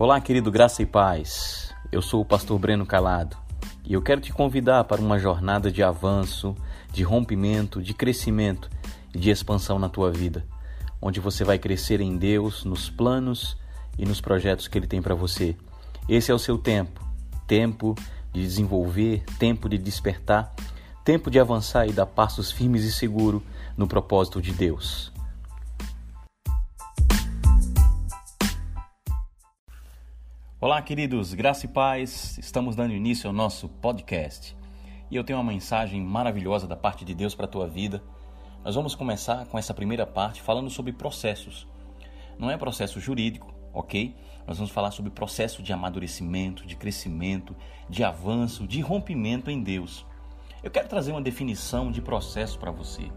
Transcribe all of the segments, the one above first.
Olá, querido Graça e Paz. Eu sou o pastor Breno Calado e eu quero te convidar para uma jornada de avanço, de rompimento, de crescimento e de expansão na tua vida, onde você vai crescer em Deus, nos planos e nos projetos que Ele tem para você. Esse é o seu tempo tempo de desenvolver, tempo de despertar, tempo de avançar e dar passos firmes e seguros no propósito de Deus. Olá, queridos, graça e paz. Estamos dando início ao nosso podcast. E eu tenho uma mensagem maravilhosa da parte de Deus para a tua vida. Nós vamos começar com essa primeira parte falando sobre processos. Não é processo jurídico, ok? Nós vamos falar sobre processo de amadurecimento, de crescimento, de avanço, de rompimento em Deus. Eu quero trazer uma definição de processo para você.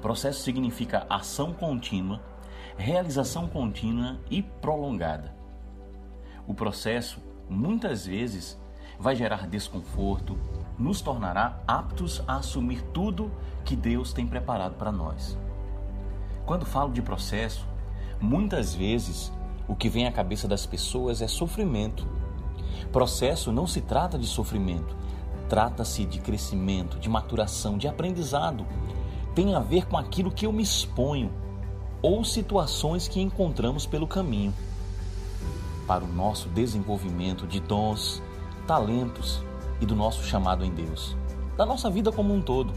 Processo significa ação contínua realização contínua e prolongada. O processo, muitas vezes, vai gerar desconforto, nos tornará aptos a assumir tudo que Deus tem preparado para nós. Quando falo de processo, muitas vezes o que vem à cabeça das pessoas é sofrimento. Processo não se trata de sofrimento, trata-se de crescimento, de maturação, de aprendizado. Tem a ver com aquilo que eu me exponho, ou situações que encontramos pelo caminho para o nosso desenvolvimento de dons, talentos e do nosso chamado em Deus, da nossa vida como um todo.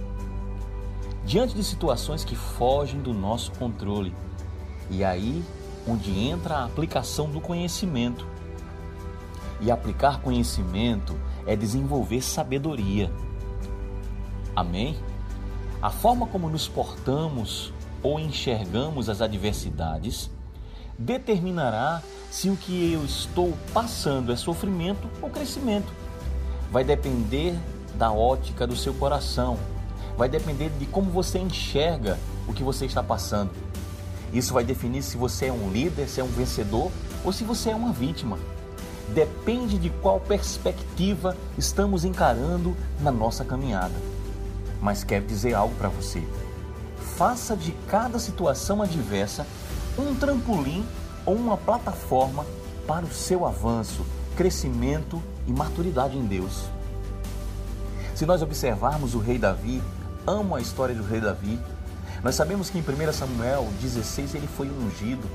Diante de situações que fogem do nosso controle, e aí onde entra a aplicação do conhecimento. E aplicar conhecimento é desenvolver sabedoria. Amém? A forma como nos portamos ou enxergamos as adversidades determinará se o que eu estou passando é sofrimento ou crescimento. Vai depender da ótica do seu coração, vai depender de como você enxerga o que você está passando. Isso vai definir se você é um líder, se é um vencedor ou se você é uma vítima. Depende de qual perspectiva estamos encarando na nossa caminhada. Mas quero dizer algo para você faça de cada situação adversa um trampolim ou uma plataforma para o seu avanço, crescimento e maturidade em Deus. Se nós observarmos o rei Davi, amo a história do rei Davi, nós sabemos que em 1 Samuel 16 ele foi ungido.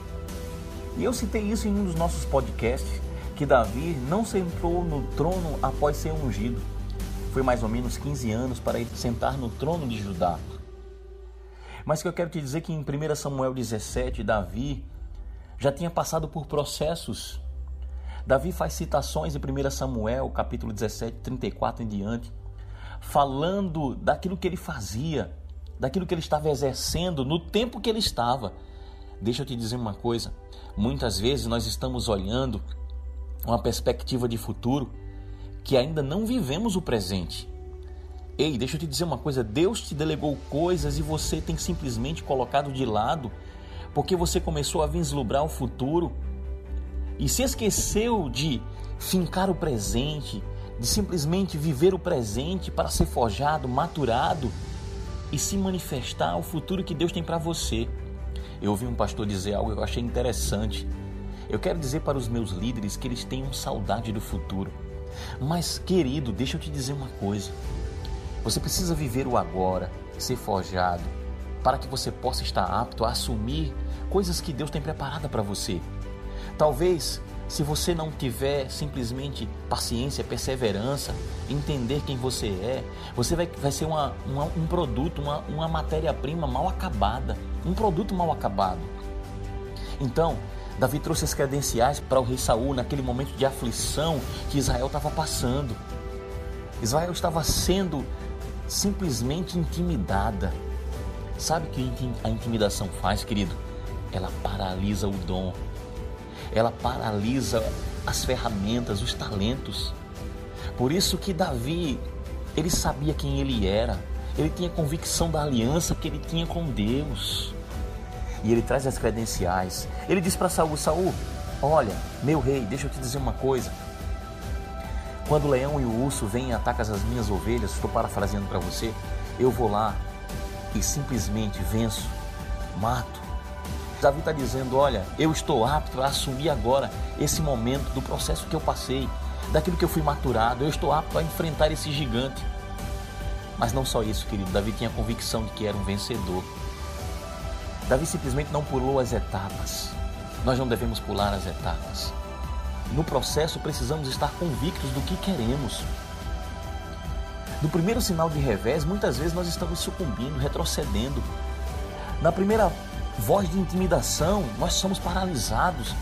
E eu citei isso em um dos nossos podcasts, que Davi não sentou no trono após ser ungido. Foi mais ou menos 15 anos para ele sentar no trono de Judá. Mas que eu quero te dizer que em 1 Samuel 17, Davi já tinha passado por processos. Davi faz citações em 1 Samuel, capítulo 17, 34 em diante, falando daquilo que ele fazia, daquilo que ele estava exercendo no tempo que ele estava. Deixa eu te dizer uma coisa: muitas vezes nós estamos olhando uma perspectiva de futuro que ainda não vivemos o presente. Ei, deixa eu te dizer uma coisa: Deus te delegou coisas e você tem simplesmente colocado de lado porque você começou a vislumbrar o futuro e se esqueceu de fincar o presente, de simplesmente viver o presente para ser forjado, maturado e se manifestar o futuro que Deus tem para você. Eu ouvi um pastor dizer algo que eu achei interessante. Eu quero dizer para os meus líderes que eles tenham saudade do futuro. Mas, querido, deixa eu te dizer uma coisa. Você precisa viver o agora, ser forjado, para que você possa estar apto a assumir coisas que Deus tem preparada para você. Talvez, se você não tiver simplesmente paciência, perseverança, entender quem você é, você vai, vai ser uma, uma, um produto, uma, uma matéria-prima mal acabada, um produto mal acabado. Então, Davi trouxe as credenciais para o rei Saul naquele momento de aflição que Israel estava passando. Israel estava sendo simplesmente intimidada. Sabe o que a intimidação faz, querido? Ela paralisa o dom, ela paralisa as ferramentas, os talentos. Por isso que Davi, ele sabia quem ele era, ele tinha convicção da aliança que ele tinha com Deus. E ele traz as credenciais. Ele diz para Saul: Saul, olha, meu rei, deixa eu te dizer uma coisa. Quando o leão e o urso vêm e atacam as minhas ovelhas, estou parafraseando para você, eu vou lá e simplesmente venço, mato Davi está dizendo: Olha, eu estou apto a assumir agora esse momento do processo que eu passei, daquilo que eu fui maturado, eu estou apto a enfrentar esse gigante. Mas não só isso, querido, Davi tinha a convicção de que era um vencedor. Davi simplesmente não pulou as etapas. Nós não devemos pular as etapas. No processo, precisamos estar convictos do que queremos. No primeiro sinal de revés, muitas vezes nós estamos sucumbindo, retrocedendo. Na primeira voz de intimidação, nós somos paralisados.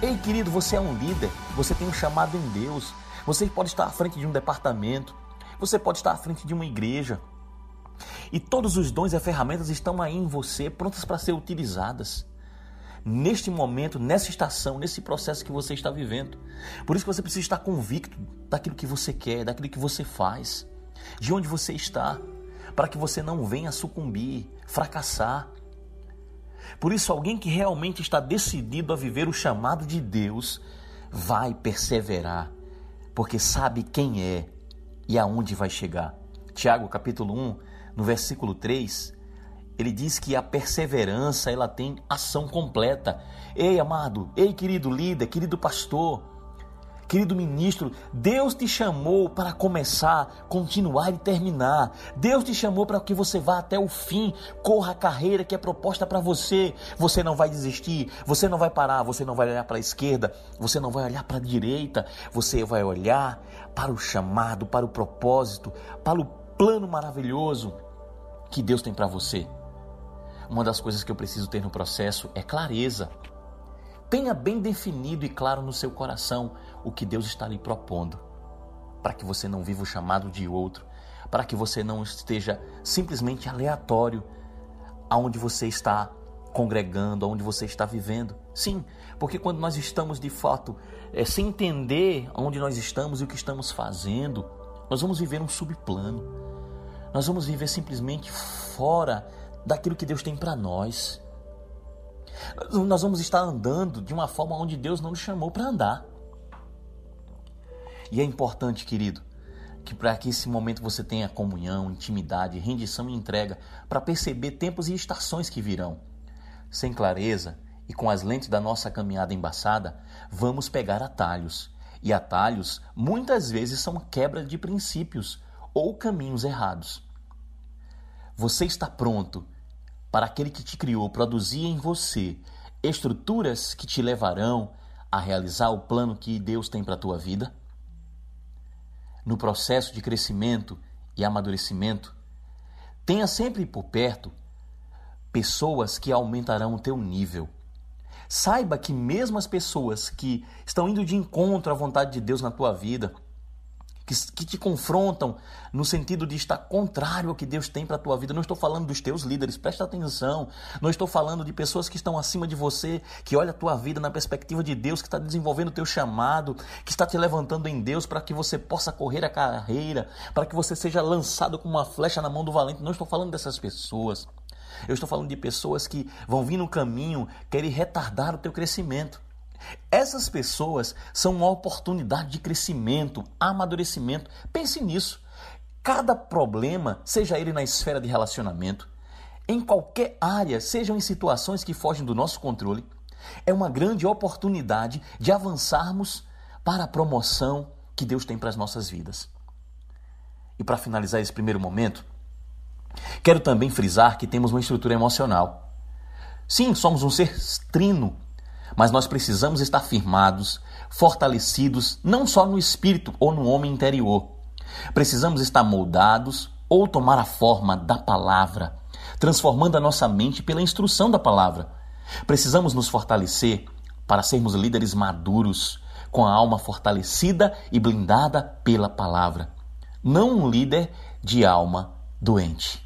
Ei, querido, você é um líder, você tem um chamado em Deus. Você pode estar à frente de um departamento, você pode estar à frente de uma igreja. E todos os dons e ferramentas estão aí em você, prontas para ser utilizadas. Neste momento, nessa estação, nesse processo que você está vivendo. Por isso que você precisa estar convicto daquilo que você quer, daquilo que você faz, de onde você está, para que você não venha sucumbir, fracassar. Por isso, alguém que realmente está decidido a viver o chamado de Deus vai perseverar, porque sabe quem é e aonde vai chegar. Tiago capítulo 1, no versículo 3, ele diz que a perseverança ela tem ação completa. Ei, amado, ei, querido líder, querido pastor, Querido ministro, Deus te chamou para começar, continuar e terminar. Deus te chamou para que você vá até o fim, corra a carreira que é proposta para você. Você não vai desistir, você não vai parar, você não vai olhar para a esquerda, você não vai olhar para a direita, você vai olhar para o chamado, para o propósito, para o plano maravilhoso que Deus tem para você. Uma das coisas que eu preciso ter no processo é clareza. Tenha bem definido e claro no seu coração o que Deus está lhe propondo, para que você não viva o chamado de outro, para que você não esteja simplesmente aleatório aonde você está congregando, aonde você está vivendo. Sim, porque quando nós estamos de fato é, sem entender onde nós estamos e o que estamos fazendo, nós vamos viver um subplano. Nós vamos viver simplesmente fora daquilo que Deus tem para nós. Nós vamos estar andando de uma forma onde Deus não nos chamou para andar. E é importante, querido, que para que esse momento você tenha comunhão, intimidade, rendição e entrega, para perceber tempos e estações que virão. Sem clareza e com as lentes da nossa caminhada embaçada, vamos pegar atalhos. E atalhos muitas vezes são quebra de princípios ou caminhos errados. Você está pronto para aquele que te criou produzir em você estruturas que te levarão a realizar o plano que Deus tem para a tua vida? No processo de crescimento e amadurecimento, tenha sempre por perto pessoas que aumentarão o teu nível. Saiba que mesmo as pessoas que estão indo de encontro à vontade de Deus na tua vida, que, que te confrontam no sentido de estar contrário ao que Deus tem para a tua vida. Não estou falando dos teus líderes, presta atenção. Não estou falando de pessoas que estão acima de você, que olha a tua vida na perspectiva de Deus, que está desenvolvendo o teu chamado, que está te levantando em Deus para que você possa correr a carreira, para que você seja lançado como uma flecha na mão do valente. Não estou falando dessas pessoas. Eu estou falando de pessoas que vão vir no caminho, querem retardar o teu crescimento. Essas pessoas são uma oportunidade de crescimento, amadurecimento. Pense nisso. Cada problema, seja ele na esfera de relacionamento, em qualquer área, sejam em situações que fogem do nosso controle, é uma grande oportunidade de avançarmos para a promoção que Deus tem para as nossas vidas. E para finalizar esse primeiro momento, quero também frisar que temos uma estrutura emocional. Sim, somos um ser trino, mas nós precisamos estar firmados, fortalecidos, não só no espírito ou no homem interior. Precisamos estar moldados ou tomar a forma da palavra, transformando a nossa mente pela instrução da palavra. Precisamos nos fortalecer para sermos líderes maduros, com a alma fortalecida e blindada pela palavra, não um líder de alma doente.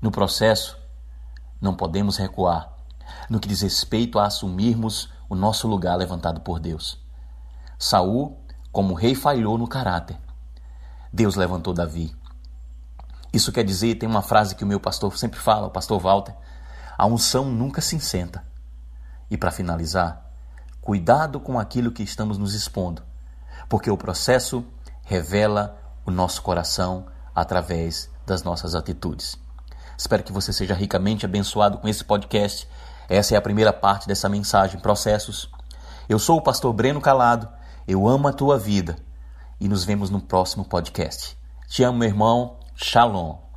No processo, não podemos recuar no que diz respeito a assumirmos o nosso lugar levantado por Deus. Saul, como rei, falhou no caráter. Deus levantou Davi. Isso quer dizer, tem uma frase que o meu pastor sempre fala, o pastor Walter, a unção nunca se insenta. E para finalizar, cuidado com aquilo que estamos nos expondo, porque o processo revela o nosso coração através das nossas atitudes. Espero que você seja ricamente abençoado com esse podcast Essa é a primeira parte dessa mensagem, Processos. Eu sou o pastor Breno Calado, eu amo a tua vida e nos vemos no próximo podcast. Te amo, meu irmão. Shalom.